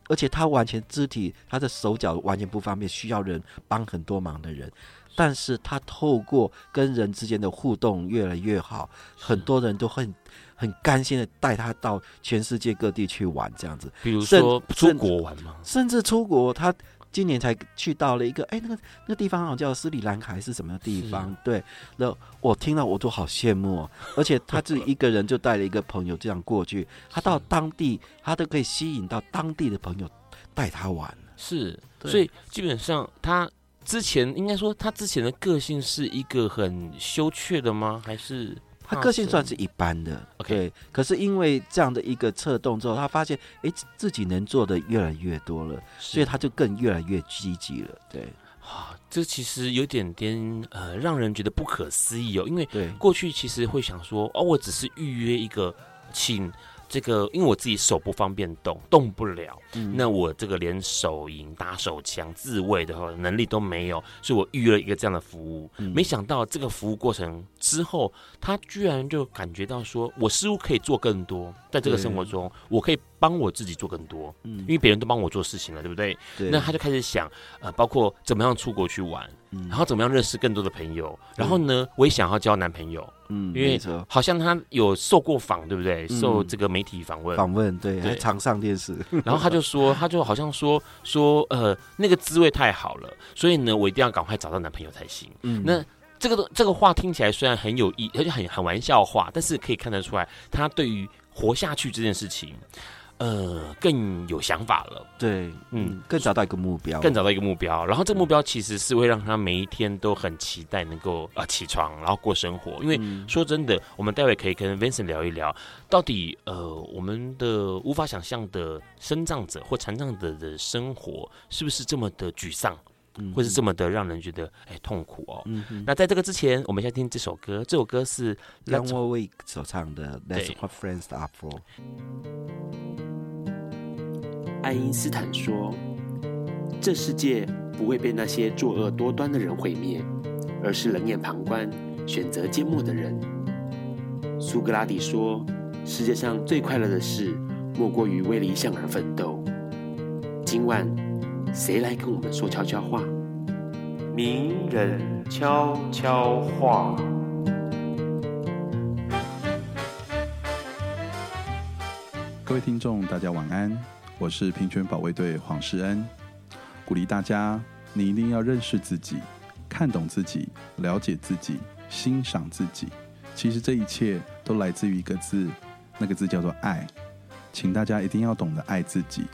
而且他完全肢体他的手脚完全不方便，需要人帮很多忙的人，但是他透过跟人之间的互动越来越好，很多人都很很甘心的带他到全世界各地去玩，这样子。比如说出国玩吗？甚至出国他。今年才去到了一个，哎、欸，那个那个地方好像叫斯里兰卡还是什么地方？对，那我听到我都好羡慕哦。而且他自己一个人就带了一个朋友这样过去，他到当地，他都可以吸引到当地的朋友带他玩。是，所以基本上他之前应该说他之前的个性是一个很羞怯的吗？还是？他个性算是一般的.对。可是因为这样的一个策动之后，他发现，哎，自己能做的越来越多了，所以他就更越来越积极了。对，啊，这其实有点点呃，让人觉得不可思议哦。因为过去其实会想说，哦，我只是预约一个，请。这个，因为我自己手不方便动，动不了。嗯、那我这个连手淫、打手枪、自卫的话能力都没有，所以我预约了一个这样的服务。嗯、没想到这个服务过程之后，他居然就感觉到说，我似乎可以做更多，在这个生活中，我可以。帮我自己做更多，嗯，因为别人都帮我做事情了，对不对？对。那他就开始想，呃，包括怎么样出国去玩，嗯，然后怎么样认识更多的朋友，然后呢，我也想要交男朋友，嗯，因为好像他有受过访，对不对？受这个媒体访问，访问，对，还常上电视。然后他就说，他就好像说说，呃，那个滋味太好了，所以呢，我一定要赶快找到男朋友才行。嗯，那这个这个话听起来虽然很有意，而且很很玩笑话，但是可以看得出来，他对于活下去这件事情。呃，更有想法了，对，嗯，更找到一个目标，更找到一个目标，然后这个目标其实是会让他每一天都很期待能够啊、呃、起床，然后过生活。因为说真的，我们待会可以跟 Vincent 聊一聊，到底呃我们的无法想象的生长者或残障者的生活是不是这么的沮丧？或是这么的让人觉得哎痛苦哦。嗯、那在这个之前，我们先听这首歌。这首歌是 Young Warwick 所唱的《That's What Friends Are For》。爱因斯坦说：“这世界不会被那些作恶多端的人毁灭，而是冷眼旁观、选择缄默的人。苏格拉底说：“世界上最快乐的事，莫过于为理想而奋斗。”今晚，谁来跟我们说悄悄话？名人悄悄话。各位听众，大家晚安，我是平权保卫队黄世恩，鼓励大家，你一定要认识自己，看懂自己，了解自己，欣赏自己。其实这一切都来自于一个字，那个字叫做爱。请大家一定要懂得爱自己。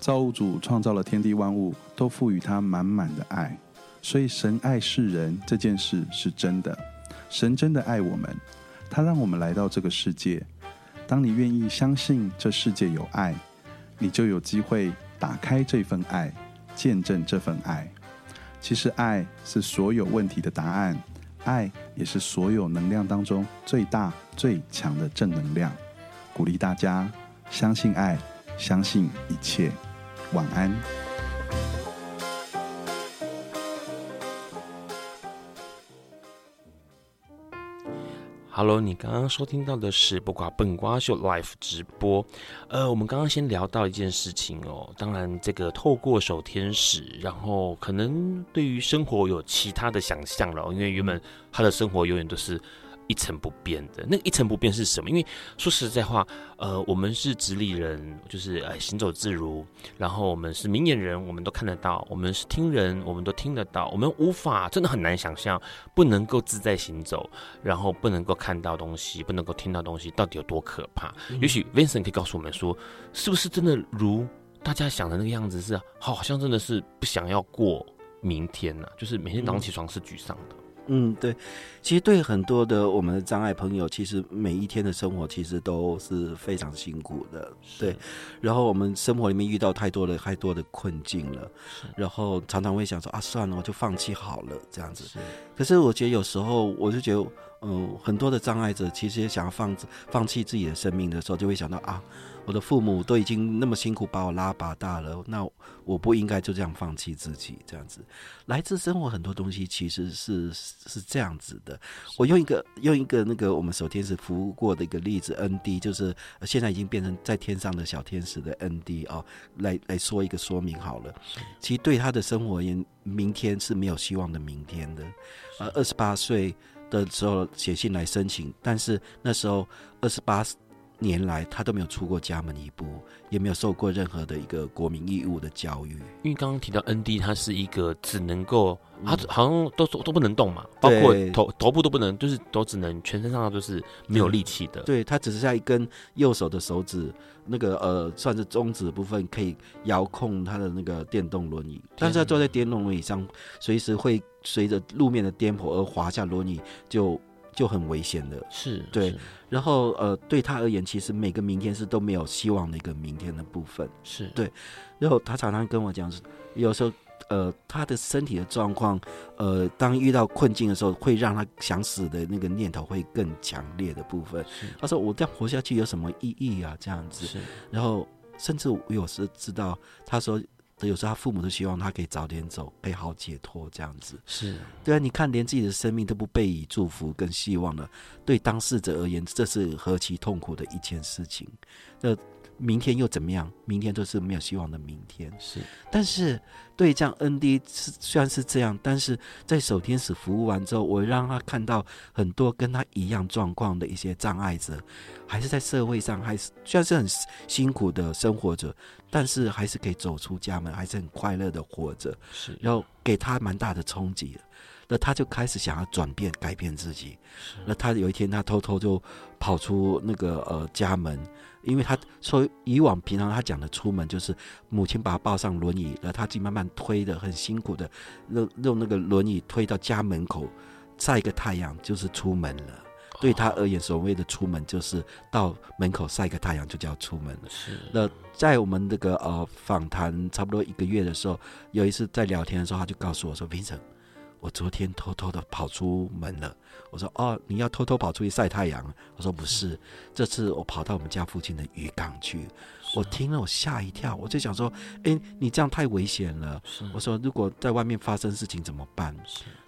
造物主创造了天地万物，都赋予他满满的爱，所以神爱世人这件事是真的。神真的爱我们，他让我们来到这个世界。当你愿意相信这世界有爱，你就有机会打开这份爱，见证这份爱。其实爱是所有问题的答案，爱也是所有能量当中最大最强的正能量。鼓励大家相信爱，相信一切。晚安。Hello，你刚刚收听到的是播瓜笨瓜秀 Live 直播。呃，我们刚刚先聊到一件事情哦，当然这个透过守天使，然后可能对于生活有其他的想象了，因为原本他的生活永远都是。一成不变的那个一成不变是什么？因为说实在话，呃，我们是直立人，就是呃行走自如；然后我们是明眼人，我们都看得到；我们是听人，我们都听得到。我们无法，真的很难想象，不能够自在行走，然后不能够看到东西，不能够听到东西，到底有多可怕？嗯、也许 Vincent 可以告诉我们说，是不是真的如大家想的那个样子是？是好像真的是不想要过明天呢、啊？就是每天早上起床是沮丧的。嗯，对，其实对很多的我们的障碍朋友，其实每一天的生活其实都是非常辛苦的，对。然后我们生活里面遇到太多的太多的困境了，然后常常会想说啊，算了，我就放弃好了这样子。是。可是我觉得有时候，我就觉得，嗯，很多的障碍者其实也想要放放弃自己的生命的时候，就会想到啊。我的父母都已经那么辛苦把我拉拔大了，那我不应该就这样放弃自己，这样子。来自生活很多东西其实是是这样子的。我用一个用一个那个我们守天使服务过的一个例子，N D 就是现在已经变成在天上的小天使的 N D 哦，来来说一个说明好了。其实对他的生活而言，明天是没有希望的明天的。呃，二十八岁的时候写信来申请，但是那时候二十八。年来，他都没有出过家门一步，也没有受过任何的一个国民义务的教育。因为刚刚提到 ND，他是一个只能够，他好像都都不能动嘛，包括头头部都不能，就是都只能全身上下都是没有力气的。对，他只剩下一根右手的手指，那个呃，算是中指的部分可以遥控他的那个电动轮椅，但是他坐在电动轮椅上，随时会随着路面的颠簸而滑下轮椅，就。就很危险的，是对。然后呃，对他而言，其实每个明天是都没有希望的一个明天的部分，是对。然后他常常跟我讲，有时候呃，他的身体的状况，呃，当遇到困境的时候，会让他想死的那个念头会更强烈的部分。他说：“我这样活下去有什么意义啊？”这样子。是。然后甚至我有时知道，他说。有时候他父母都希望他可以早点走，可以好解脱这样子。是对啊，你看连自己的生命都不被以祝福跟希望了，对当事者而言，这是何其痛苦的一件事情。那。明天又怎么样？明天都是没有希望的明天。是，但是对这样 ND 是虽然是这样，但是在守天使服务完之后，我让他看到很多跟他一样状况的一些障碍者，还是在社会上，还是虽然是很辛苦的生活着，但是还是可以走出家门，还是很快乐的活着。是，然后给他蛮大的冲击。那他就开始想要转变、改变自己。那他有一天，他偷偷就跑出那个呃家门。因为他说以往平常他讲的出门就是母亲把他抱上轮椅，然后他自己慢慢推的很辛苦的，用用那个轮椅推到家门口晒一个太阳就是出门了。对他而言，所谓的出门就是到门口晒个太阳就叫出门了。是。那在我们这个呃访谈差不多一个月的时候，有一次在聊天的时候，他就告诉我说：“Vincent，我昨天偷偷的跑出门了。”我说哦，你要偷偷跑出去晒太阳？我说不是，这次我跑到我们家附近的渔港去。我听了我吓一跳，我就想说，哎、欸，你这样太危险了。我说，如果在外面发生事情怎么办？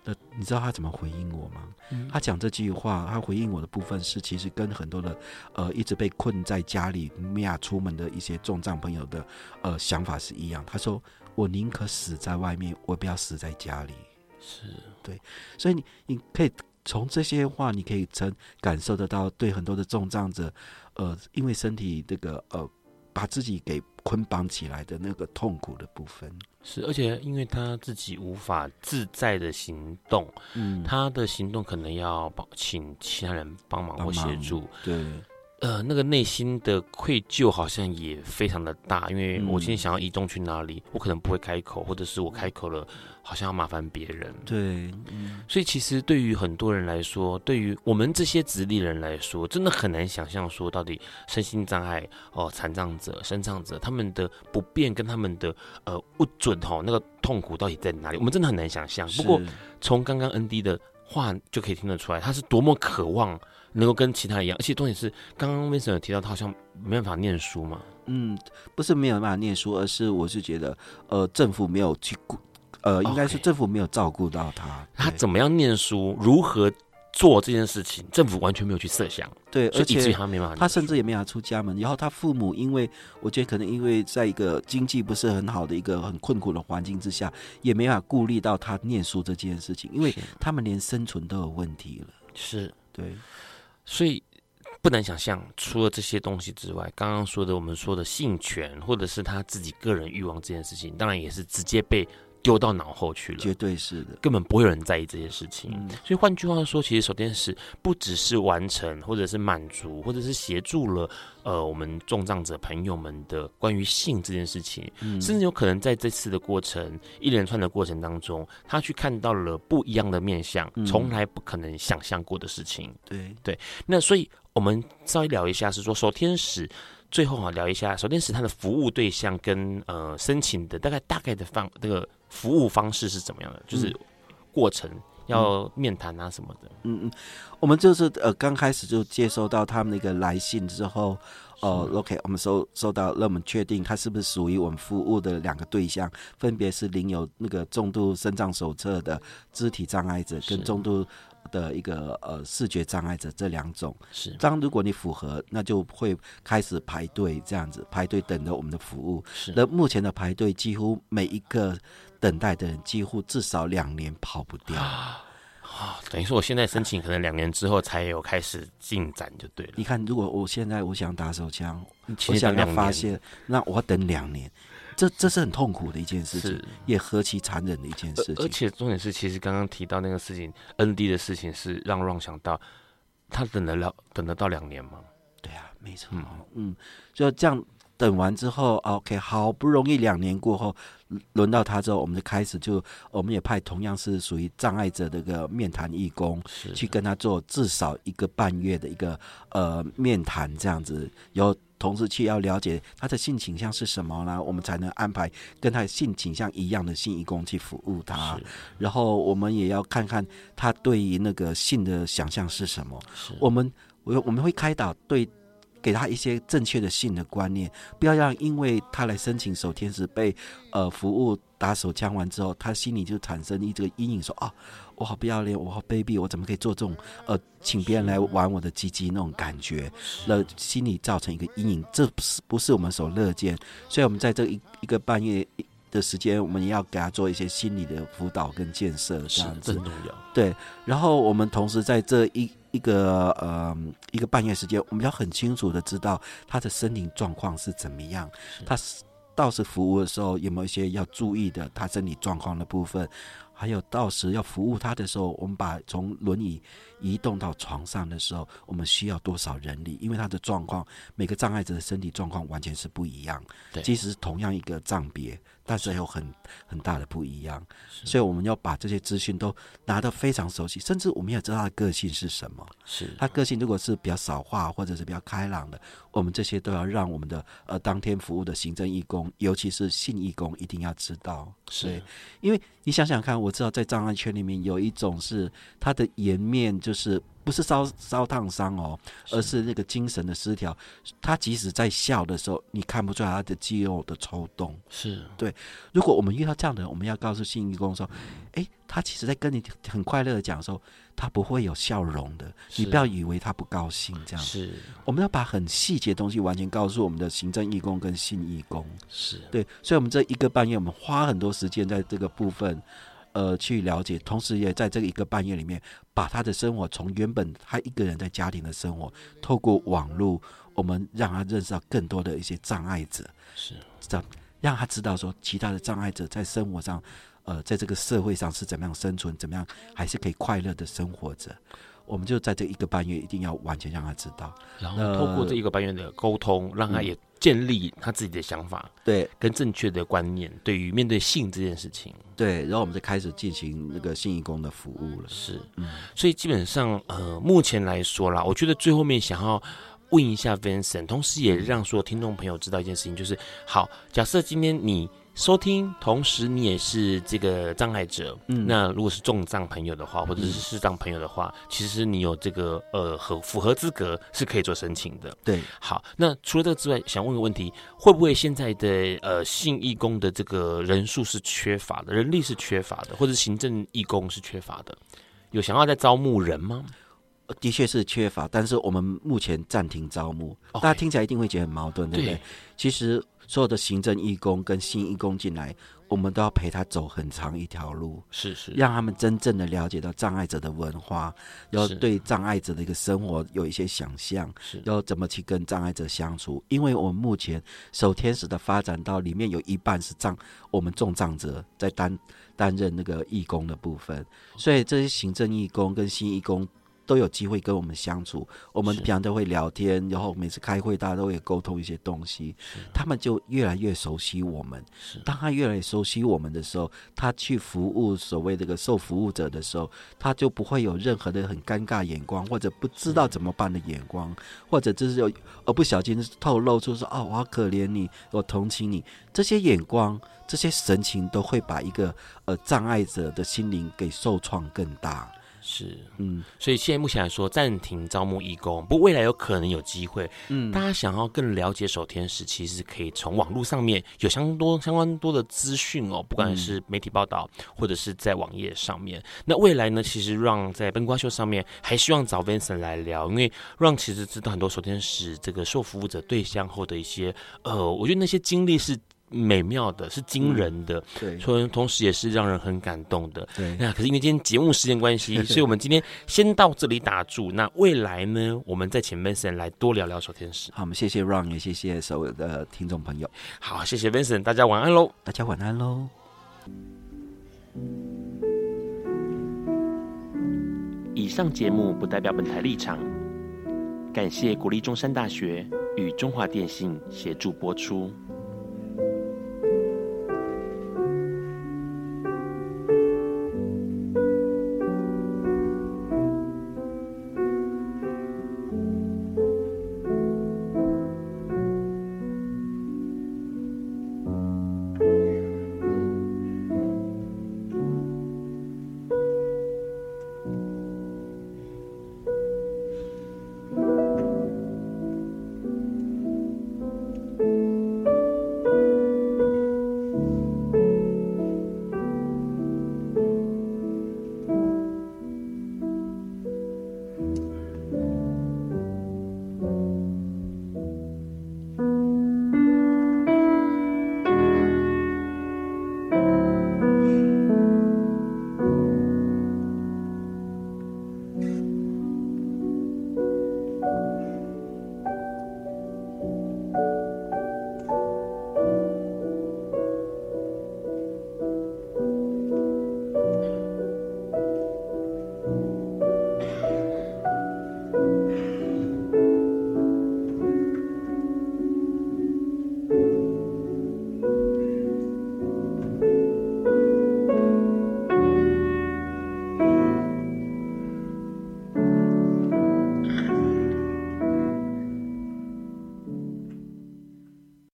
那你知道他怎么回应我吗？嗯、他讲这句话，他回应我的部分是，其实跟很多的呃一直被困在家里没法出门的一些重障朋友的呃想法是一样。他说，我宁可死在外面，我不要死在家里。是对，所以你你可以。从这些话，你可以曾感受得到，对很多的重障者，呃，因为身体这个呃，把自己给捆绑起来的那个痛苦的部分。是，而且因为他自己无法自在的行动，嗯，他的行动可能要帮请其他人帮忙或协助，对。呃，那个内心的愧疚好像也非常的大，因为我今天想要移动去哪里，嗯、我可能不会开口，或者是我开口了，好像要麻烦别人。对，嗯、所以其实对于很多人来说，对于我们这些直立人来说，真的很难想象说到底身心障碍哦、残障者、身障者他们的不便跟他们的呃不准哦，那个痛苦到底在哪里？我们真的很难想象。不过从刚刚 ND 的话就可以听得出来，他是多么渴望。能够跟其他一样，而且重点是，刚刚 Vincent 有提到他好像没办法念书嘛？嗯，不是没有办法念书，而是我是觉得，呃，政府没有去顾，呃，应该是政府没有照顾到他。他怎么样念书，如何做这件事情，政府完全没有去设想。对，而且他没办法，他甚至也没法出家门。然后他父母，因为我觉得可能因为在一个经济不是很好的一个很困苦的环境之下，也没法顾虑到他念书这件事情，因为他们连生存都有问题了。是对。所以不难想象，除了这些东西之外，刚刚说的我们说的性权，或者是他自己个人欲望这件事情，当然也是直接被丢到脑后去了。绝对是的，根本不会有人在意这些事情。嗯、所以换句话说，其实手天使不只是完成，或者是满足，或者是协助了呃我们重障者朋友们的关于性这件事情，嗯、甚至有可能在这次的过程一连串的过程当中，他去看到了不一样的面相，从来不可能想象过的事情。对对，那所以我们稍微聊一下，是说手天使。最后啊，聊一下手天使他的服务对象跟呃申请的大概大概的方那个服务方式是怎么样的？就是过程要面谈啊什么的。嗯嗯，我们就是呃刚开始就接收到他们那个来信之后，呃，OK，我们收收到，让我们确定他是不是属于我们服务的两个对象，分别是领有那个重度肾脏手册的肢体障碍者跟重度。的一个呃视觉障碍者这两种是，当如果你符合，那就会开始排队这样子排队等着我们的服务。是，那目前的排队几乎每一个等待的人几乎至少两年跑不掉啊，啊，等于说我现在申请可能两年之后才有开始进展就对了。你看，如果我现在我想打手枪，我想要发现，那我要等两年。这这是很痛苦的一件事情，也何其残忍的一件事情。而且重点是，其实刚刚提到那个事情，ND 的事情是让 Ron 想到，他等得了，等得到两年吗？对啊，没错。嗯，嗯，就这样等完之后，OK，好不容易两年过后，轮到他之后，我们就开始就，我们也派同样是属于障碍者的一个面谈义工，是去跟他做至少一个半月的一个呃面谈，这样子有。同时去要了解他的性倾向是什么呢？我们才能安排跟他性倾向一样的性义工去服务他。然后我们也要看看他对于那个性的想象是什么。我们我我们会开导对，给他一些正确的性的观念，不要让因为他来申请守天使被呃服务打手枪完之后，他心里就产生一这个阴影说，说啊。我好不要脸，我好卑鄙，我怎么可以做这种呃，请别人来玩我的鸡鸡那种感觉？那心里造成一个阴影，这不是不是我们所乐见。所以，我们在这一一个半月的时间，我们也要给他做一些心理的辅导跟建设，这样子。对，然后我们同时在这一一个呃一个半月时间，我们要很清楚的知道他的身体状况是怎么样。是他到时服务的时候有没有一些要注意的他身体状况的部分？还有到时要服务他的时候，我们把从轮椅移动到床上的时候，我们需要多少人力？因为他的状况，每个障碍者的身体状况完全是不一样。对，即使是同样一个障别。但是有很很大的不一样，所以我们要把这些资讯都拿得非常熟悉，甚至我们也知道他的个性是什么。是。他个性如果是比较少话或者是比较开朗的，我们这些都要让我们的呃当天服务的行政义工，尤其是性义工一定要知道。是，因为你想想看，我知道在障碍圈里面有一种是他的颜面就是不是烧烧烫伤哦，而是那个精神的失调。他即使在笑的时候，你看不出来他的肌肉的抽动。是对。如果我们遇到这样的人，我们要告诉信义工说：“哎，他其实在跟你很快乐的讲的时候，他不会有笑容的。你不要以为他不高兴这样。”是。我们要把很细节的东西完全告诉我们的行政义工跟信义工。是对。所以，我们这一个半月，我们花很多时间在这个部分。呃，去了解，同时也在这个一个半夜里面，把他的生活从原本他一个人在家庭的生活，透过网络，我们让他认识到更多的一些障碍者，是这让他知道说，其他的障碍者在生活上，呃，在这个社会上是怎么样生存，怎么样还是可以快乐的生活着。我们就在这一个半月，一定要完全让他知道，然后透过这一个半月的沟通，呃、让他也建立他自己的想法，对，跟正确的观念，对于面对性这件事情，对，然后我们就开始进行那个性义工的服务了。是，嗯，所以基本上，呃，目前来说啦，我觉得最后面想要问一下 Vincent，同时也让所有听众朋友知道一件事情，就是，好，假设今天你。收听，同时你也是这个障碍者。嗯，那如果是重障朋友的话，或者是视障朋友的话，嗯、其实你有这个呃合符合资格是可以做申请的。对，好，那除了这个之外，想问个问题，会不会现在的呃性义工的这个人数是缺乏的，人力是缺乏的，或者行政义工是缺乏的？有想要再招募人吗？的确是缺乏，但是我们目前暂停招募。大家听起来一定会觉得很矛盾，对不对？对，其实。所有的行政义工跟新义工进来，我们都要陪他走很长一条路，是是，让他们真正的了解到障碍者的文化，要对障碍者的一个生活有一些想象，是要怎么去跟障碍者相处。因为我们目前守天使的发展到里面有一半是障，我们重障者在担担任那个义工的部分，所以这些行政义工跟新义工。都有机会跟我们相处，我们平常都会聊天，然后每次开会大家都会沟通一些东西，他们就越来越熟悉我们。当他越来越熟悉我们的时候，他去服务所谓这个受服务者的时候，他就不会有任何的很尴尬眼光，或者不知道怎么办的眼光，或者就是有而不小心透露出说：“哦，我好可怜你，我同情你。”这些眼光、这些神情都会把一个呃障碍者的心灵给受创更大。是，嗯，所以现在目前来说暂停招募义工，不过未来有可能有机会。嗯，大家想要更了解守天使，其实可以从网络上面有相多相关多的资讯哦，不管是媒体报道或者是在网页上面。那未来呢，其实 Ron 在灯瓜秀上面还希望找 Vincent 来聊，因为 Ron 其实知道很多守天使这个受服务者对象后的一些，呃，我觉得那些经历是。美妙的，是惊人的，对，同同时也是让人很感动的，对。那可是因为今天节目时间关系，所以我们今天先到这里打住。那未来呢，我们再请 Vincent 来多聊聊手天使。好，我们谢谢 Ron，也谢谢所有的听众朋友。好，谢谢 Vincent，大家晚安喽。大家晚安喽。以上节目不代表本台立场，感谢国立中山大学与中华电信协助播出。